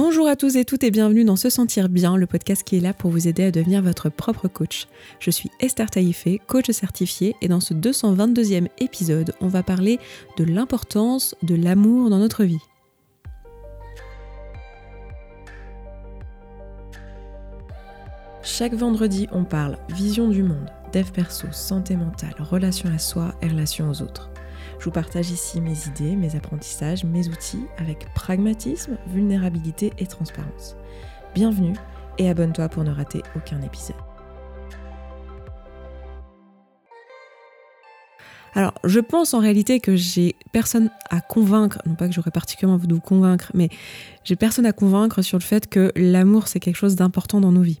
Bonjour à tous et toutes et bienvenue dans Se Sentir Bien, le podcast qui est là pour vous aider à devenir votre propre coach. Je suis Esther Taïfé, coach certifiée, et dans ce 222e épisode, on va parler de l'importance de l'amour dans notre vie. Chaque vendredi, on parle vision du monde, dev perso, santé mentale, relation à soi et relation aux autres. Je vous partage ici mes idées, mes apprentissages, mes outils avec pragmatisme, vulnérabilité et transparence. Bienvenue et abonne-toi pour ne rater aucun épisode. Alors, je pense en réalité que j'ai personne à convaincre, non pas que j'aurais particulièrement envie de vous convaincre, mais j'ai personne à convaincre sur le fait que l'amour c'est quelque chose d'important dans nos vies.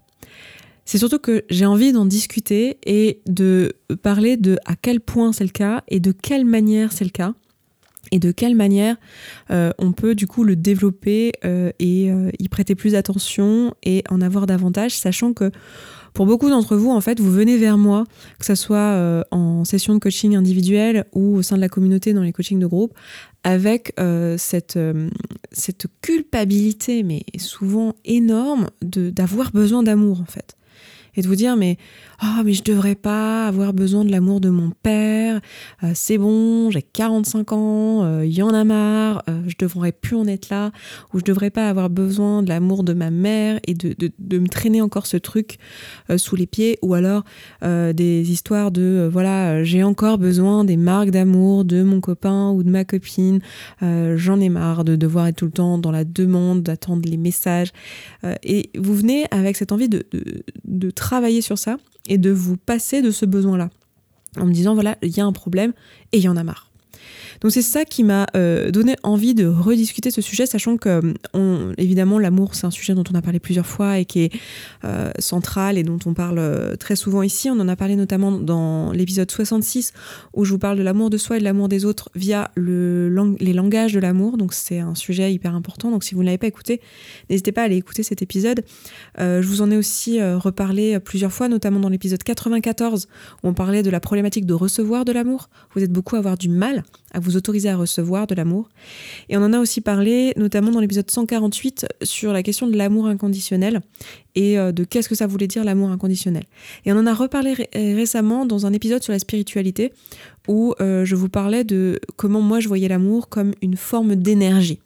C'est surtout que j'ai envie d'en discuter et de parler de à quel point c'est le cas et de quelle manière c'est le cas et de quelle manière euh, on peut du coup le développer euh, et euh, y prêter plus attention et en avoir davantage, sachant que pour beaucoup d'entre vous, en fait, vous venez vers moi, que ce soit en session de coaching individuel ou au sein de la communauté dans les coachings de groupe, avec cette, cette culpabilité, mais souvent énorme, d'avoir besoin d'amour, en fait et de vous dire mais oh mais je devrais pas avoir besoin de l'amour de mon père, euh, c'est bon, j'ai 45 ans, il euh, y en a marre, euh, je devrais plus en être là, ou je devrais pas avoir besoin de l'amour de ma mère et de, de, me traîner encore ce truc sous les pieds, ou alors des histoires de voilà, j'ai encore besoin des marques d'amour de mon copain ou de ma copine, j'en ai marre de devoir être tout le temps dans la demande, d'attendre les messages, et vous venez avec cette envie de, de, de sur ça et de vous passer de ce besoin-là. En me disant, voilà, il y a un problème et il y en a marre. Donc c'est ça qui m'a euh, donné envie de rediscuter ce sujet, sachant que on, évidemment l'amour c'est un sujet dont on a parlé plusieurs fois et qui est euh, central et dont on parle euh, très souvent ici. On en a parlé notamment dans l'épisode 66 où je vous parle de l'amour de soi et de l'amour des autres via le, les langages de l'amour. Donc c'est un sujet hyper important. Donc si vous ne l'avez pas écouté, n'hésitez pas à aller écouter cet épisode. je vous en ai aussi reparlé plusieurs fois, notamment dans l'épisode 94 où on parlait de la problématique de recevoir de l'amour. Vous êtes beaucoup à avoir du mal à vous autoriser à recevoir de l'amour. Et on en a aussi parlé, notamment dans l'épisode 148, sur la question de l'amour inconditionnel et euh, de qu'est-ce que ça voulait dire l'amour inconditionnel. Et on en a reparlé récemment dans un épisode sur la spiritualité, où euh, je vous parlais de comment moi je voyais l'amour comme une forme d'énergie.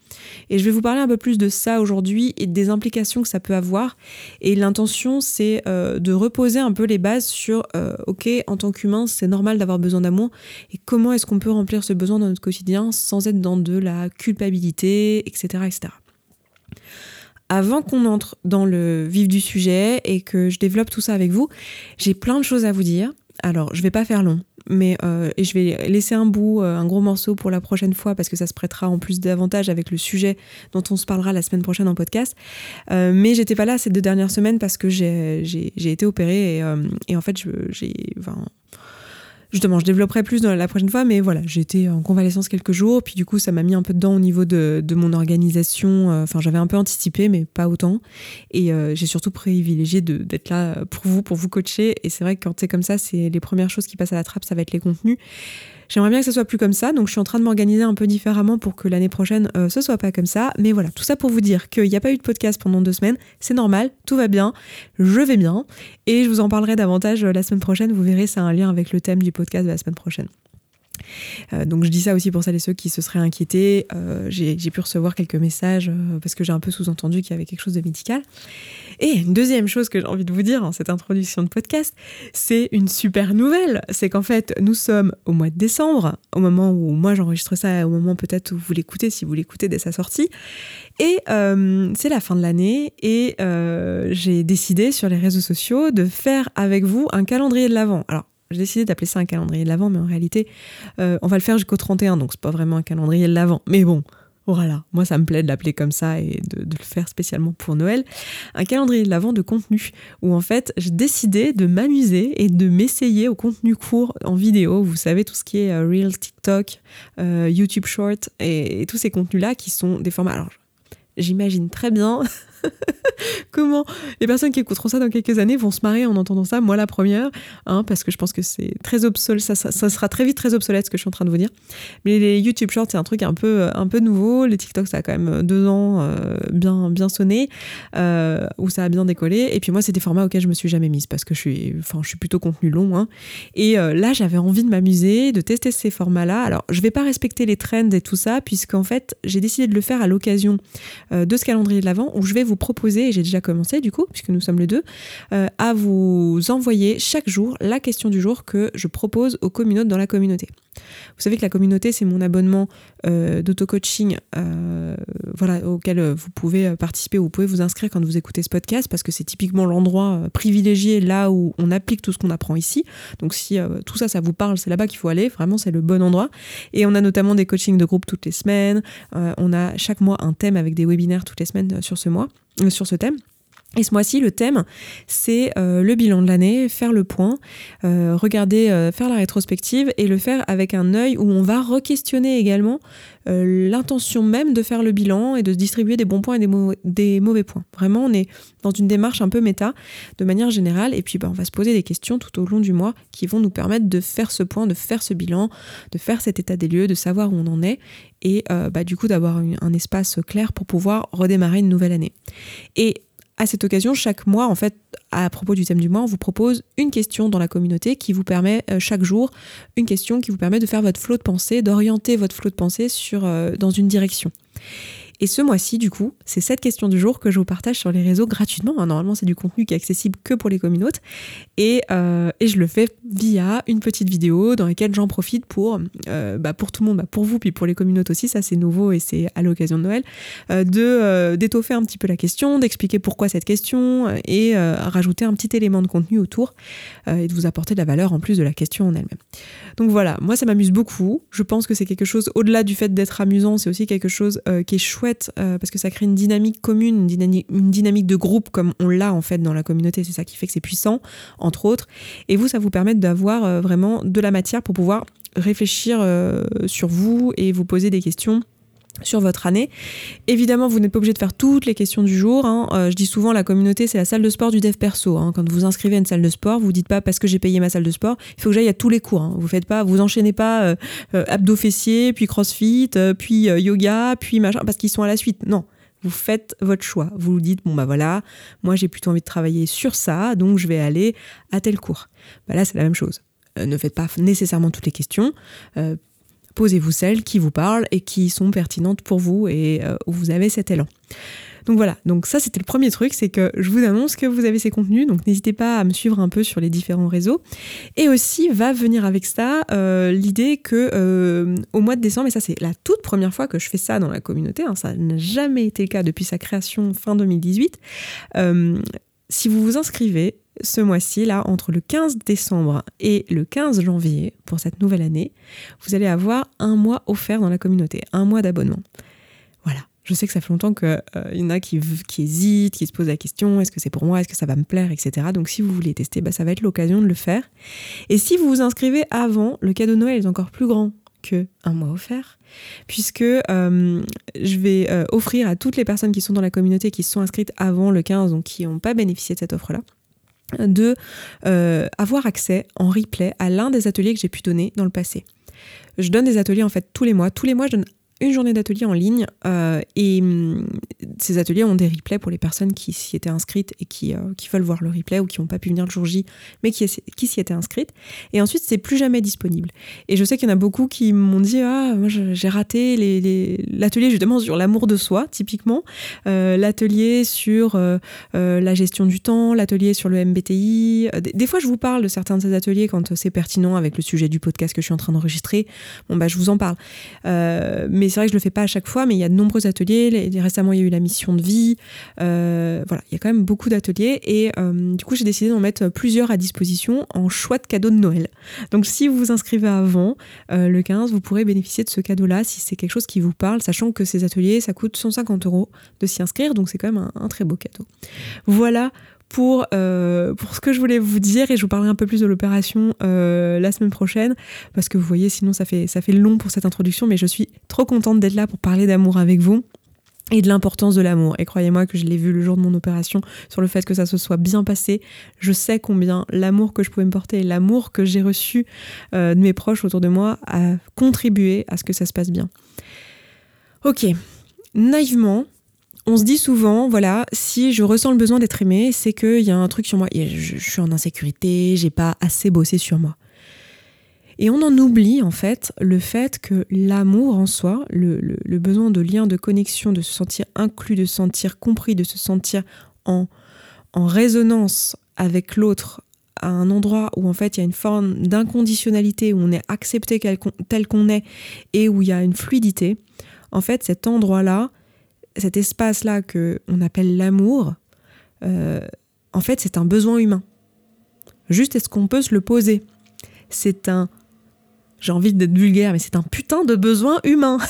Et je vais vous parler un peu plus de ça aujourd'hui et des implications que ça peut avoir. Et l'intention, c'est euh, de reposer un peu les bases sur, euh, ok, en tant qu'humain, c'est normal d'avoir besoin d'amour. Et comment est-ce qu'on peut remplir ce besoin dans notre quotidien sans être dans de la culpabilité, etc. etc. Avant qu'on entre dans le vif du sujet et que je développe tout ça avec vous, j'ai plein de choses à vous dire. Alors, je vais pas faire long mais euh, et je vais laisser un bout, euh, un gros morceau pour la prochaine fois parce que ça se prêtera en plus davantage avec le sujet dont on se parlera la semaine prochaine en podcast. Euh, mais j'étais pas là ces deux dernières semaines parce que j'ai été opérée et, en fait j'ai Justement, je développerai plus dans la prochaine fois, mais voilà, été en convalescence quelques jours, puis du coup, ça m'a mis un peu dedans au niveau de, de mon organisation. Euh, enfin, j'avais un peu anticipé, mais pas autant. Et euh, j'ai surtout privilégié d'être là pour vous, pour vous coacher. Et c'est vrai que quand c'est comme ça, c'est les premières choses qui passent à la trappe, ça va être les contenus. J'aimerais bien que ce soit plus comme ça, donc je suis en train de m'organiser un peu différemment pour que l'année prochaine euh, ce soit pas comme ça. Mais voilà, tout ça pour vous dire qu'il n'y a pas eu de podcast pendant deux semaines, c'est normal, tout va bien, je vais bien, et je vous en parlerai davantage euh, la semaine prochaine. Vous verrez, c'est un lien avec le thème du podcast de la semaine prochaine. Euh, donc je dis ça aussi pour celles et ceux qui se seraient inquiétés. Euh, j'ai pu recevoir quelques messages euh, parce que j'ai un peu sous-entendu qu'il y avait quelque chose de médical. Et une deuxième chose que j'ai envie de vous dire en cette introduction de podcast, c'est une super nouvelle. C'est qu'en fait, nous sommes au mois de décembre, au moment où moi j'enregistre ça, au moment peut-être où vous l'écoutez, si vous l'écoutez dès sa sortie. Et c'est la fin de l'année et j'ai décidé sur les réseaux sociaux de faire avec vous un calendrier de l'Avent. Alors, j'ai décidé d'appeler ça un calendrier de l'Avent, mais en réalité, euh, on va le faire jusqu'au 31, donc c'est pas vraiment un calendrier de l'Avent. Mais bon, voilà, moi ça me plaît de l'appeler comme ça et de, le faire spécialement pour Noël. Un calendrier de l'Avent de contenu, où en fait j'ai décidé de m'amuser et de m'essayer au contenu court en vidéo. Vous savez, tout ce qui est euh, Real TikTok, euh, YouTube Short et, et tous ces contenus-là qui sont des formats. Alors, j'imagine très bien comment les personnes qui écouteront ça dans quelques années vont se marrer en entendant ça, moi la première, hein, parce que je pense que c'est très obsolète, ça, sera très vite très obsolète ce que je suis en train de vous dire. Mais les YouTube Shorts, c'est un truc un peu, un peu nouveau. Les TikTok, ça a quand même deux ans euh, bien, bien sonné, euh, où ça a bien décollé. Et puis moi, c'est des formats auxquels je me suis jamais mise, parce que je suis, je suis plutôt contenu long. Hein. Et euh, là, j'avais envie de m'amuser, de tester ces formats-là. Alors, je vais pas respecter les trends et tout ça, puisqu'en fait, j'ai décidé de le faire à l'occasion de ce calendrier de l'Avent, où je vais vous proposer, et j'ai déjà commencé du coup, puisque nous sommes les deux, euh, à vous envoyer chaque jour la question du jour que je propose aux communautés dans la communauté. Vous savez que la communauté, c'est mon abonnement euh, d'auto-coaching euh, voilà, auquel vous pouvez participer, vous pouvez vous inscrire quand vous écoutez ce podcast, parce que c'est typiquement l'endroit privilégié là où on applique tout ce qu'on apprend ici. Donc si tout ça, ça vous parle, c'est là-bas qu'il faut aller, vraiment, c'est le bon endroit. Et on a notamment des coachings de groupe toutes les semaines, on a chaque mois un thème avec des webinaires toutes les semaines sur ce mois, sur ce thème. Et ce mois-ci, le thème, c'est euh, le bilan de l'année, faire le point, euh, regarder, euh, faire la rétrospective et le faire avec un œil où on va re-questionner également l'intention même de faire le bilan et de distribuer des bons points et des, des, mauvais points. Vraiment, on est dans une démarche un peu méta de manière générale et puis bah, on va se poser des questions tout au long du mois qui vont nous permettre de faire ce point, de faire ce bilan, de faire cet état des lieux, de savoir où on en est et bah, du coup d'avoir un espace clair pour pouvoir redémarrer une nouvelle année. Et à cette occasion, chaque mois, en fait, à propos du thème du mois, on vous propose une question dans la communauté qui vous permet euh, chaque jour, une question qui vous permet de faire votre flot de pensée, d'orienter votre flot de pensée euh, dans une direction. Et ce mois-ci, du coup, c'est cette question du jour que je vous partage sur les réseaux gratuitement. Hein, normalement, c'est du contenu qui est accessible que pour les communautés. Et, euh, et je le fais via une petite vidéo dans laquelle j'en profite pour, euh, bah pour tout le monde, bah pour vous, puis pour les communautés aussi, ça c'est nouveau et c'est à l'occasion de Noël, euh, d'étoffer un petit peu la question, d'expliquer pourquoi cette question et rajouter un petit élément de contenu autour et de vous apporter de la valeur en plus de la question en elle-même. Donc voilà, moi ça m'amuse beaucoup. Je pense que c'est quelque chose, au-delà du fait d'être amusant, c'est aussi quelque chose qui est chouette euh, parce que ça crée une dynamique commune, une dynamique, de groupe comme on l'a en fait dans la communauté. C'est ça qui fait que c'est puissant, entre autres. Et vous, ça vous permet d'avoir euh, vraiment de la matière pour pouvoir réfléchir euh, sur vous et vous poser des questions sur votre année. Évidemment, vous n'êtes pas obligé de faire toutes les questions du jour. Hein. Euh, je dis souvent, la communauté, c'est la salle de sport du dev perso. Hein. Quand vous inscrivez à une salle de sport, vous dites pas parce que j'ai payé ma salle de sport, il faut que j'aille à tous les cours. Hein. Vous faites pas, vous enchaînez pas euh, euh, abdos fessiers, puis crossfit, puis yoga, puis machin, parce qu'ils sont à la suite. Non. Vous faites votre choix. Vous vous dites, bon bah voilà, moi j'ai plutôt envie de travailler sur ça, donc je vais aller à tel cours. Bah là, c'est la même chose. ne faites pas nécessairement toutes les questions posez-vous celles qui vous parlent et qui sont pertinentes pour vous et euh, où vous avez cet élan. Donc voilà, donc ça c'était le premier truc, c'est que je vous annonce que vous avez ces contenus, donc n'hésitez pas à me suivre un peu sur les différents réseaux. Et aussi va venir avec ça euh, l'idée que euh, au mois de décembre, et ça c'est la toute première fois que je fais ça dans la communauté, hein, ça n'a jamais été le cas depuis sa création fin 2018, si vous vous inscrivez ce mois-ci, là, entre le 15 décembre et le 15 janvier, pour cette nouvelle année, vous allez avoir un mois offert dans la communauté, un mois d'abonnement. Voilà. Je sais que ça fait longtemps qu'il euh, y en a qui, hésitent, qui se posent la question est-ce que c'est pour moi, est-ce que ça va me plaire, etc. Donc si vous voulez tester, bah, ça va être l'occasion de le faire. Et si vous vous inscrivez avant, le cadeau de Noël est encore plus grand que un mois offert, puisque euh, je vais euh, offrir à toutes les personnes qui sont dans la communauté, qui sont inscrites avant le 15, donc qui n'ont pas bénéficié de cette offre-là, de euh, avoir accès en replay à l'un des ateliers que j'ai pu donner dans le passé. Je donne des ateliers en fait tous les mois. Tous les mois, je donne une journée d'atelier en ligne euh, et hum, ces ateliers ont des replays pour les personnes qui s'y étaient inscrites et qui, euh, qui veulent voir le replay ou qui n'ont pas pu venir le jour J mais qui, qui s'y étaient inscrites. Et ensuite, c'est plus jamais disponible. Et je sais qu'il y en a beaucoup qui m'ont dit Ah, moi j'ai raté l'atelier justement sur l'amour de soi, typiquement, euh, l'atelier sur la gestion du temps, l'atelier sur le MBTI. Des, des, fois, je vous parle de certains de ces ateliers quand c'est pertinent avec le sujet du podcast que je suis en train d'enregistrer. Bon, bah, je vous en parle. mais c'est vrai que je le fais pas à chaque fois, mais il y a de nombreux ateliers. récemment, il y a eu la mission de vie. Euh, voilà, il y a quand même beaucoup d'ateliers. Et euh, du coup, j'ai décidé d'en mettre plusieurs à disposition en choix de cadeau de Noël. Donc, si vous vous inscrivez avant euh, le 15, vous pourrez bénéficier de ce cadeau-là si c'est quelque chose qui vous parle, sachant que ces ateliers, ça coûte 150 euros de s'y inscrire. Donc, c'est quand même un très beau cadeau. Voilà pour, euh, pour ce que je voulais vous dire et je vous parlerai un peu plus de l'opération euh, la semaine prochaine parce que vous voyez sinon ça fait, ça fait long pour cette introduction mais je suis trop contente d'être là pour parler d'amour avec vous et de l'importance de l'amour. Et croyez-moi que je l'ai vu le jour de mon opération sur le fait que ça se soit bien passé. Je sais combien l'amour que je pouvais me porter, l'amour que j'ai reçu euh, de mes proches autour de moi a contribué à ce que ça se passe bien. Ok, naïvement, on se dit souvent, voilà, si je ressens le besoin d'être aimé, c'est qu'il y a un truc sur moi. Je, suis en insécurité, j'ai pas assez bossé sur moi. Et on en oublie en fait le fait que l'amour en soi, le, besoin de lien, de connexion, de se sentir inclus, de se sentir compris, de se sentir en, en résonance avec l'autre à un endroit où en fait il y a une forme d'inconditionnalité, où on est accepté tel qu'on est et où il y a une fluidité, en fait cet endroit-là, cet espace-là que on appelle l'amour, euh, en fait c'est un besoin humain. Juste est-ce qu'on peut se le poser? C'est un j'ai envie d'être vulgaire, mais c'est un putain de besoin humain.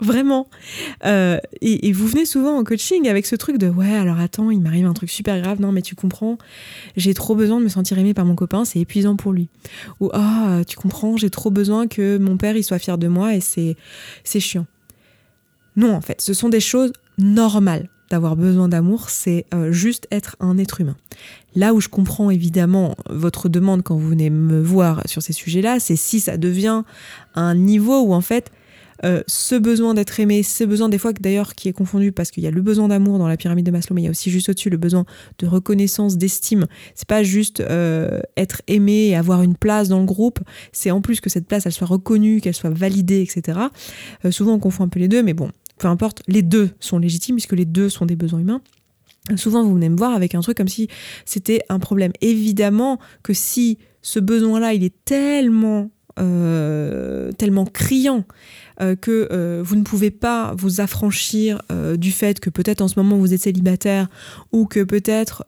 Vraiment. Euh, et, vous venez souvent en coaching avec ce truc de ouais, alors attends, il m'arrive un truc super grave. Non, mais tu comprends, j'ai trop besoin de me sentir aimé par mon copain, c'est épuisant pour lui. Ou ah, tu comprends, j'ai trop besoin que mon père il soit fier de moi et c'est c'est chiant. Non, en fait, ce sont des choses normales d'avoir besoin d'amour, c'est euh, juste être un être humain. Là où je comprends évidemment votre demande quand vous venez me voir sur ces sujets-là, c'est si ça devient un niveau où en fait euh, ce besoin d'être aimé, ce besoin des fois d'ailleurs qui est confondu parce qu'il y a le besoin d'amour dans la pyramide de Maslow, mais il y a aussi juste au-dessus le besoin de reconnaissance, d'estime. C'est pas juste euh, être aimé et avoir une place dans le groupe, c'est en plus que cette place elle soit reconnue, qu'elle soit validée, etc. souvent on confond un peu les deux, mais bon, peu importe, les deux sont légitimes puisque les deux sont des besoins humains. Souvent, vous venez me voir avec un truc comme si c'était un problème. Évidemment que si ce besoin-là, il est tellement, euh, tellement criant que euh, vous ne pouvez pas vous affranchir du fait que peut-être en ce moment vous êtes célibataire ou que peut-être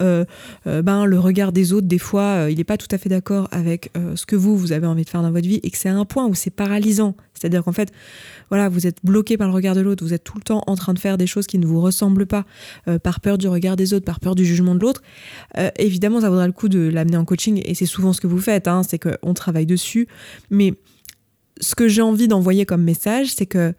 ben, le regard des autres, des fois, il n'est pas tout à fait d'accord avec ce que vous, vous avez envie de faire dans votre vie et que c'est un point où c'est paralysant. C'est-à-dire qu'en fait, voilà, vous êtes bloqué par le regard de l'autre, vous êtes tout le temps en train de faire des choses qui ne vous ressemblent pas, euh, par peur du regard des autres, par peur du jugement de l'autre, euh, évidemment, ça vaudra le coup de l'amener en coaching, et c'est souvent ce que vous faites, hein, c'est qu'on travaille dessus. Mais ce que j'ai envie d'envoyer comme message, c'est que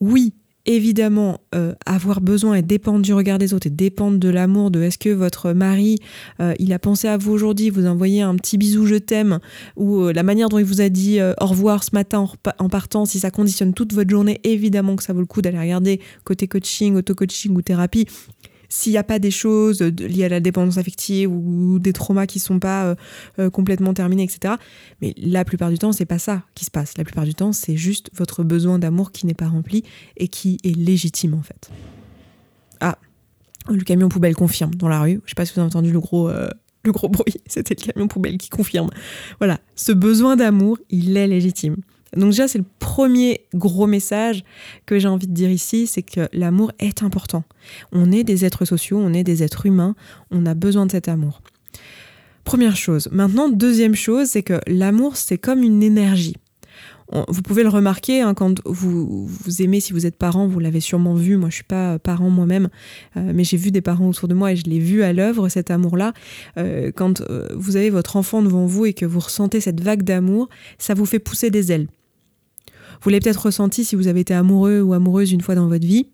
oui, évidemment euh, avoir besoin et dépendre du regard des autres et dépendre de l'amour de est-ce que votre mari euh, il a pensé à vous aujourd'hui vous envoyez un petit bisou je t'aime ou euh, la manière dont il vous a dit au revoir ce matin en, partant si ça conditionne toute votre journée évidemment que ça vaut le coup d'aller regarder côté coaching auto-coaching ou thérapie s'il n'y a pas des choses liées à la dépendance affective ou des traumas qui sont pas euh, euh, complètement terminés, etc. Mais la plupart du temps, c'est pas ça qui se passe. La plupart du temps, c'est juste votre besoin d'amour qui n'est pas rempli et qui est légitime en fait. Ah, le camion poubelle confirme dans la rue. Je sais pas si vous avez entendu le gros, euh, le gros bruit. C'était le camion poubelle qui confirme. Voilà, ce besoin d'amour, il est légitime. Donc déjà, c'est le premier gros message que j'ai envie de dire ici, c'est que l'amour est important. On est des êtres sociaux, on est des êtres humains, on a besoin de cet amour. Première chose. Maintenant, deuxième chose, c'est que l'amour, c'est comme une énergie. Vous pouvez le remarquer hein, quand vous, vous aimez, si vous êtes parent, vous l'avez sûrement vu. Moi, je suis pas parent moi-même, euh, mais j'ai vu des parents autour de moi et je l'ai vu à l'œuvre cet amour-là. Euh, quand euh, vous avez votre enfant devant vous et que vous ressentez cette vague d'amour, ça vous fait pousser des ailes. Vous l'avez peut-être ressenti si vous avez été amoureux ou amoureuse une fois dans votre vie.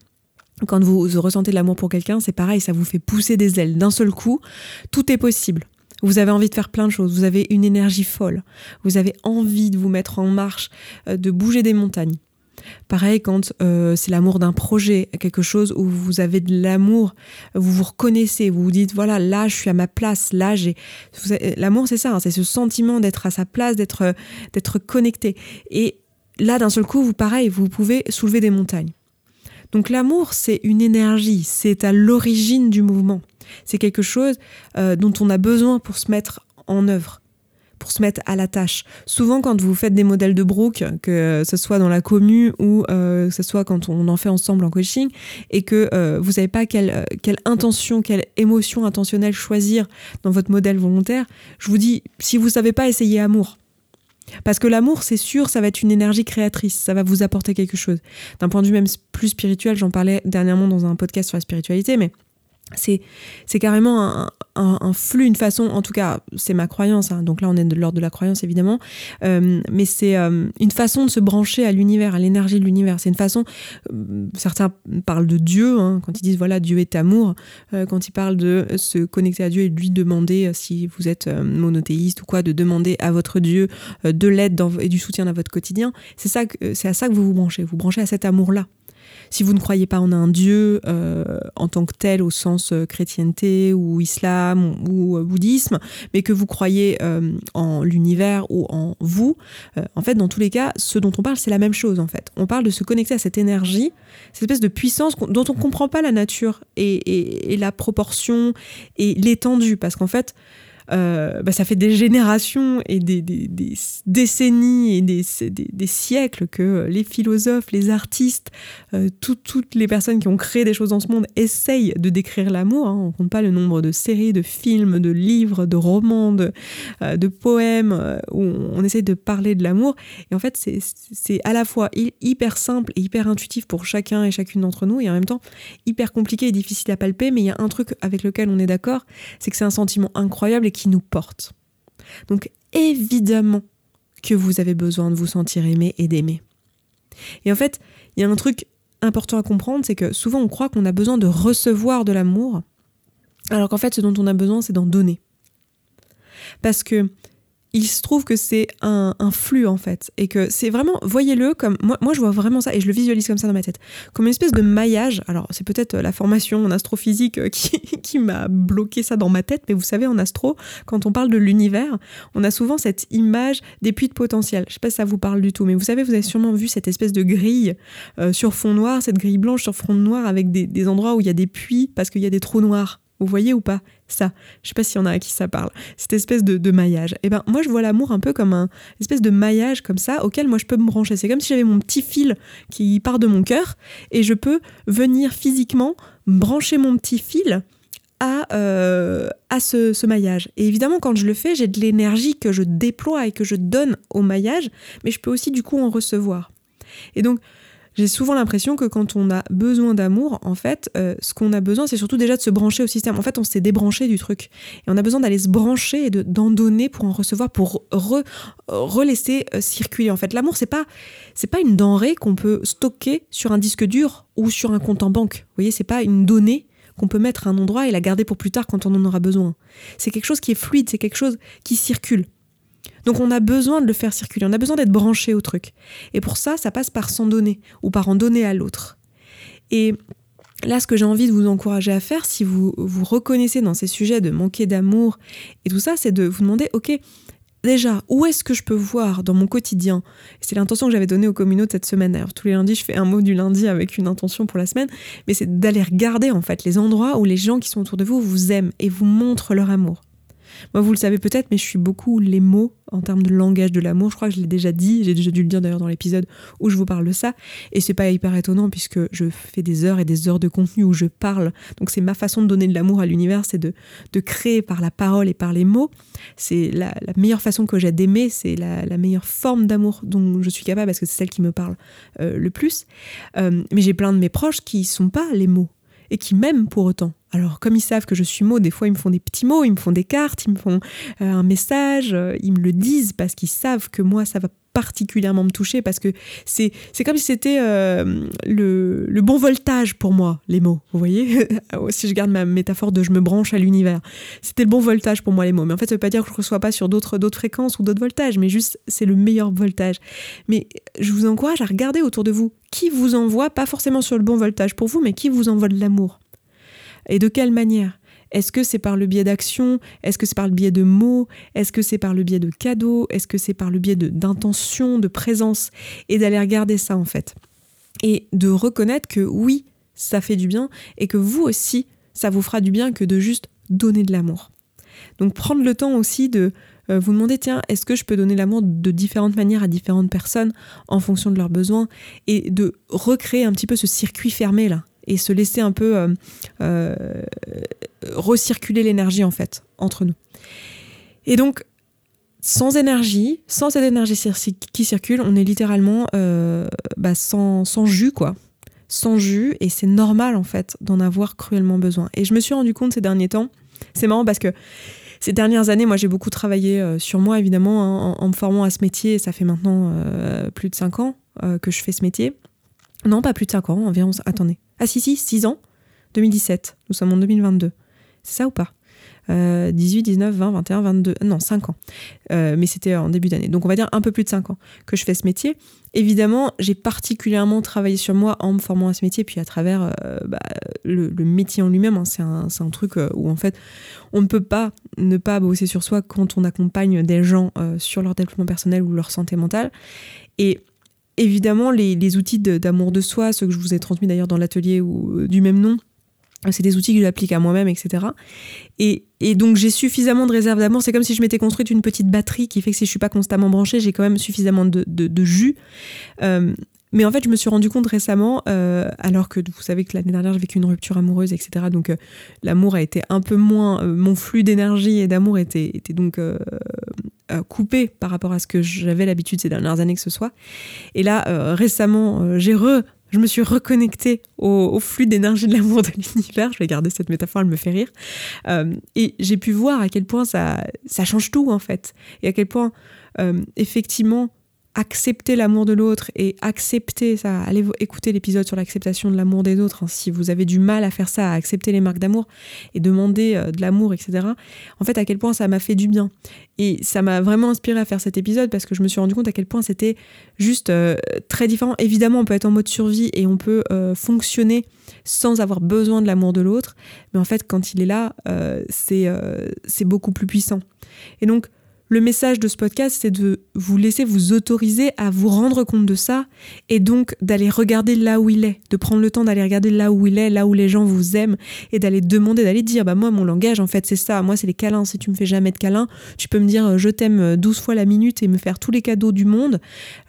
Quand vous ressentez de l'amour pour quelqu'un, c'est pareil, ça vous fait pousser des ailes. D'un seul coup, tout est possible. Vous avez envie de faire plein de choses, vous avez une énergie folle, vous avez envie de vous mettre en marche, euh, de bouger des montagnes. Pareil quand euh, c'est l'amour d'un projet, quelque chose où vous avez de l'amour, vous vous reconnaissez, vous vous dites voilà là je suis à ma place, là j'ai l'amour c'est ça, hein, c'est ce sentiment d'être à sa place, d'être d'être connecté. Et là, d'un seul coup, vous, pareil, vous pouvez soulever des montagnes. Donc l'amour, c'est une énergie, c'est à l'origine du mouvement. C'est quelque chose euh, dont on a besoin pour se mettre en œuvre, pour se mettre à la tâche. Souvent, quand vous faites des modèles de Brooke, que ce soit dans la commu ou euh, que ce soit quand on en fait ensemble en coaching, et que euh, vous savez pas quelle, quelle intention, quelle émotion intentionnelle choisir dans votre modèle volontaire, je vous dis, si vous savez pas, essayez amour. Parce que l'amour, c'est sûr, ça va être une énergie créatrice, ça va vous apporter quelque chose. D'un point de vue même plus spirituel, j'en parlais dernièrement dans un podcast sur la spiritualité, mais c'est c'est carrément un, flux, une façon, en tout cas, c'est ma croyance, hein, donc là on est de l'ordre de la croyance évidemment, euh, mais c'est euh, une façon de se brancher à l'univers, à l'énergie de l'univers. C'est une façon, euh, certains parlent de Dieu, hein, quand ils disent voilà, Dieu est amour, quand ils parlent de se connecter à Dieu et lui demander, si vous êtes monothéiste ou quoi, de demander à votre Dieu de l'aide et du soutien dans votre quotidien, c'est ça, c'est à ça que vous vous branchez, vous branchez à cet amour-là si vous ne croyez pas en un Dieu euh, en tant que tel au sens euh, chrétienté ou islam ou, euh, bouddhisme, mais que vous croyez en l'univers ou en vous, en fait, dans tous les cas, ce dont on parle, c'est la même chose en fait. On parle de se connecter à cette énergie, cette espèce de puissance dont on ne comprend pas la nature et la proportion et l'étendue, parce qu'en fait, euh, bah, ça fait des générations et des, décennies et des, siècles que les philosophes, les artistes, euh, toutes les personnes qui ont créé des choses dans ce monde essayent de décrire l'amour. Hein. On ne compte pas le nombre de séries, de films, de livres, de romans, de, euh, poèmes où on, essaye de parler de l'amour. Et en fait, c'est à la fois hyper simple et hyper intuitif pour chacun et chacune d'entre nous et en même temps hyper compliqué et difficile à palper. Mais il y a un truc avec lequel on est d'accord, c'est que c'est un sentiment incroyable et qui nous porte. Donc évidemment que vous avez besoin de vous sentir aimé et d'aimer. Et en fait, il y a un truc important à comprendre, c'est que souvent on croit qu'on a besoin de recevoir de l'amour, alors qu'en fait ce dont on a besoin c'est d'en donner. Parce que il se trouve que c'est un, flux en fait. Et que c'est vraiment voyez-le comme moi, moi je vois vraiment ça et je le visualise comme ça dans ma tête. Comme une espèce de maillage. Alors c'est peut-être la formation en astrophysique euh, qui, qui m'a bloqué ça dans ma tête mais vous savez en astro quand on parle de l'univers on a souvent cette image des puits de potentiel. Je sais pas si ça vous parle du tout mais vous savez vous avez sûrement vu cette espèce de grille euh, sur fond noir cette grille blanche sur fond noir avec des, des endroits où il y a des puits parce qu'il y a des trous noirs vous voyez ou pas ça? Je sais pas s'il y en a à qui ça parle. Cette espèce de, maillage. Et eh ben moi je vois l'amour un peu comme un espèce de maillage comme ça auquel moi je peux me brancher. C'est comme si j'avais mon petit fil qui part de mon cœur et je peux venir physiquement brancher mon petit fil à, euh, à ce, ce, maillage. Et évidemment, quand je le fais, j'ai de l'énergie que je déploie et que je donne au maillage, mais je peux aussi du coup en recevoir. Et donc, j'ai souvent l'impression que quand on a besoin d'amour, en fait, euh, ce qu'on a besoin, c'est surtout déjà de se brancher au système. En fait, on s'est débranché du truc. Et on a besoin d'aller se brancher et d'en donner pour en recevoir, pour relaisser euh, circuler. En fait, l'amour, c'est pas, c'est pas une denrée qu'on peut stocker sur un disque dur ou sur un compte en banque. Vous voyez, c'est pas une donnée qu'on peut mettre à un endroit et la garder pour plus tard quand on en aura besoin. C'est quelque chose qui est fluide, c'est quelque chose qui circule. Donc on a besoin de le faire circuler, on a besoin d'être branché au truc. Et pour ça, ça passe par s'en donner ou par en donner à l'autre. Et là, ce que j'ai envie de vous encourager à faire, si vous vous reconnaissez dans ces sujets de manquer d'amour et tout ça, c'est de vous demander, ok, déjà, où est-ce que je peux voir dans mon quotidien? C'est l'intention que j'avais donnée aux communautés cette semaine. D'ailleurs, tous les lundis, je fais un mot du lundi avec une intention pour la semaine, mais c'est d'aller regarder en fait les endroits où les gens qui sont autour de vous vous aiment et vous montrent leur amour. Moi, vous le savez peut-être, mais je suis beaucoup les mots en termes de langage de l'amour. Je crois que je l'ai déjà dit, j'ai déjà dû le dire d'ailleurs dans l'épisode où je vous parle de ça. Et c'est pas hyper étonnant puisque je fais des heures et des heures de contenu où je parle. Donc c'est ma façon de donner de l'amour à l'univers, c'est de, de créer par la parole et par les mots. C'est la, meilleure façon que j'ai d'aimer, c'est la, meilleure forme d'amour dont je suis capable parce que c'est celle qui me parle euh, le plus. Euh, mais j'ai plein de mes proches qui sont pas les mots et qui m'aiment pour autant. Alors, comme ils savent que je suis mot, des fois ils me font des petits mots, ils me font des cartes, ils me font euh, un message, euh, ils me le disent parce qu'ils savent que moi ça va particulièrement me toucher parce que c'est c'est comme si c'était euh, le, le, bon voltage pour moi les mots vous voyez? Si je garde ma métaphore de je me branche à l'univers. C'était le bon voltage pour moi les mots. Mais en fait ça veut pas dire que je reçois pas sur d'autres d'autres fréquences ou d'autres voltages mais juste c'est le meilleur voltage. Mais je vous encourage à regarder autour de vous. Qui vous envoie pas forcément sur le bon voltage pour vous mais qui vous envoie de l'amour? Et de quelle manière? Est-ce que c'est par le biais d'actions Est-ce que c'est par le biais de mots? Est-ce que c'est par le biais de cadeaux? Est-ce que c'est par le biais d'intention, de, présence? Et d'aller regarder ça en fait. Et de reconnaître que oui, ça fait du bien et que vous aussi, ça vous fera du bien que de juste donner de l'amour. Donc prendre le temps aussi de euh, vous demander, tiens, est-ce que je peux donner l'amour de différentes manières à différentes personnes en fonction de leurs besoins? Et de recréer un petit peu ce circuit fermé là et se laisser un peu euh, euh, recirculer l'énergie en fait entre nous. Et donc sans énergie, sans cette énergie qui circule, on est littéralement euh, bah, sans, jus quoi. sans jus et c'est normal en fait d'en avoir cruellement besoin. Et je me suis rendu compte ces derniers temps, c'est marrant parce que ces dernières années, moi j'ai beaucoup travaillé sur moi évidemment hein, en, me formant à ce métier. Ça fait maintenant plus de 5 ans que je fais ce métier. Non, pas plus de 5 ans, environ. Attendez. Ah si, si, 6 ans. 2017. Nous sommes en 2022. C'est ça ou pas? 18, 19, 20, 21, 22, non, 5 ans. Euh, mais c'était en début d'année. Donc on va dire un peu plus de 5 ans que je fais ce métier. Évidemment, j'ai particulièrement travaillé sur moi en me formant à ce métier, puis à travers euh, bah, le, métier en lui-même. Hein. c'est un, truc euh, où en fait, on ne peut pas ne pas bosser sur soi quand on accompagne des gens sur leur développement personnel ou leur santé mentale. Et évidemment, les, les outils d'amour de, soi, ceux que je vous ai transmis d'ailleurs dans l'atelier du même nom, c'est des outils que j'applique à moi-même, etc. Et, donc j'ai suffisamment de réserve d'amour. C'est comme si je m'étais construite une petite batterie qui fait que si je suis pas constamment branchée, j'ai quand même suffisamment de, jus. Euh, mais en fait, je me suis rendu compte récemment, euh, alors que vous savez que l'année dernière, j'ai vécu une rupture amoureuse, etc. Donc euh, l'amour a été un peu moins. mon flux d'énergie et d'amour était, était donc coupé par rapport à ce que j'avais l'habitude ces dernières années que ce soit. Et là, récemment, j'ai re je me suis reconnectée au, flux d'énergie de l'amour de l'univers. Je vais garder cette métaphore, elle me fait rire. Euh, et j'ai pu voir à quel point ça, ça change tout, en fait. Et à quel point, euh, effectivement, accepter l'amour de l'autre et accepter ça. Allez écouter l'épisode sur l'acceptation de l'amour des autres. Hein. si vous avez du mal à faire ça, à accepter les marques d'amour et demander euh, de l'amour, etc. En fait, à quel point ça m'a fait du bien. Et ça m'a vraiment inspiré à faire cet épisode parce que je me suis rendu compte à quel point c'était juste euh, très différent. Évidemment, on peut être en mode survie et on peut euh, fonctionner sans avoir besoin de l'amour de l'autre. Mais en fait, quand il est là, c'est c'est beaucoup plus puissant. Et donc, le message de ce podcast, c'est de vous laisser vous autoriser à vous rendre compte de ça et donc d'aller regarder là où il est, de prendre le temps d'aller regarder là où il est, là où les gens vous aiment et d'aller demander, d'aller dire bah moi mon langage en fait c'est ça, moi c'est les câlins, si tu me fais jamais de câlins, tu peux me dire euh, je t'aime 12 euh, fois la minute et me faire tous les cadeaux du monde,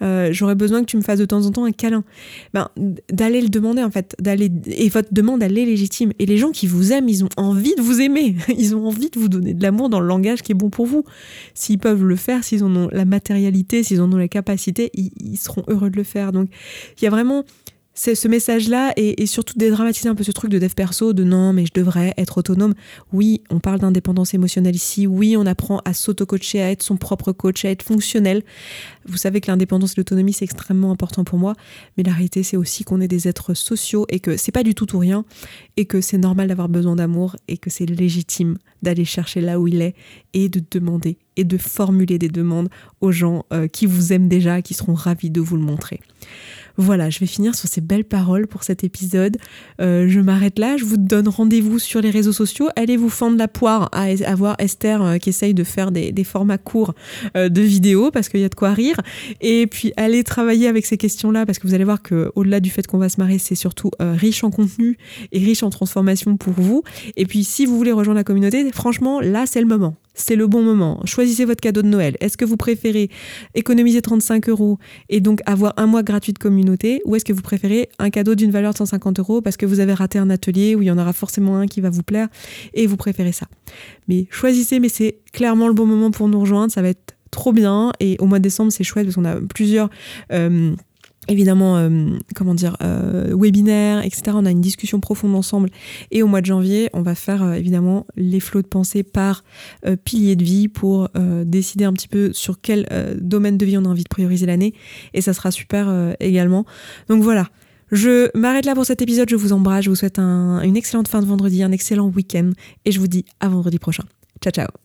euh, j'aurais besoin que tu me fasses de temps en temps un câlin. Ben, d'aller le demander en fait, d'aller et votre demande elle est légitime. Et les gens qui vous aiment, ils ont envie de vous aimer, ils ont envie de vous donner de l'amour dans le langage qui est bon pour vous s'ils peuvent le faire, s'ils en ont la matérialité, s'ils en ont la capacité, ils, seront heureux de le faire. Donc il y a vraiment ce message-là et, surtout dédramatiser un peu ce truc de dev perso, de non, mais je devrais être autonome. Oui, on parle d'indépendance émotionnelle ici. Oui, on apprend à s'auto-coacher, à être son propre coach, à être fonctionnel. Vous savez que l'indépendance et l'autonomie, c'est extrêmement important pour moi. Mais la réalité, c'est aussi qu'on est des êtres sociaux et que c'est pas du tout tout rien et que c'est normal d'avoir besoin d'amour et que c'est légitime d'aller chercher là où il est et de demander et de formuler des demandes aux gens euh, qui vous aiment déjà, qui seront ravis de vous le montrer. Voilà, je vais finir sur ces belles paroles pour cet épisode. Euh, je m'arrête là, je vous donne rendez-vous sur les réseaux sociaux. Allez vous fendre la poire à, avoir Esther euh, qui essaye de faire des, formats courts euh, de vidéos parce qu'il y a de quoi rire. Et puis allez travailler avec ces questions-là parce que vous allez voir que au-delà du fait qu'on va se marrer, c'est surtout riche en contenu et riche en transformation pour vous. Et puis si vous voulez rejoindre la communauté, franchement, là c'est le moment c'est le bon moment. Choisissez votre cadeau de Noël. Est-ce que vous préférez économiser 35 euros et donc avoir un mois gratuit de communauté ou est-ce que vous préférez un cadeau d'une valeur de 150 euros parce que vous avez raté un atelier où il y en aura forcément un qui va vous plaire et vous préférez ça? Mais choisissez, mais c'est clairement le bon moment pour nous rejoindre. Ça va être trop bien et au mois de décembre c'est chouette parce qu'on a plusieurs... Euh, évidemment, euh, comment dire, euh, webinaire, etc. On a une discussion profonde ensemble. Et au mois de janvier, on va faire euh, évidemment les flots de pensée par pilier de vie pour décider un petit peu sur quel domaine de vie on a envie de prioriser l'année. Et ça sera super également. Donc voilà. Je m'arrête là pour cet épisode. Je vous embrasse. Je vous souhaite une excellente fin de vendredi, un excellent week-end. Et je vous dis à vendredi prochain. Ciao, ciao.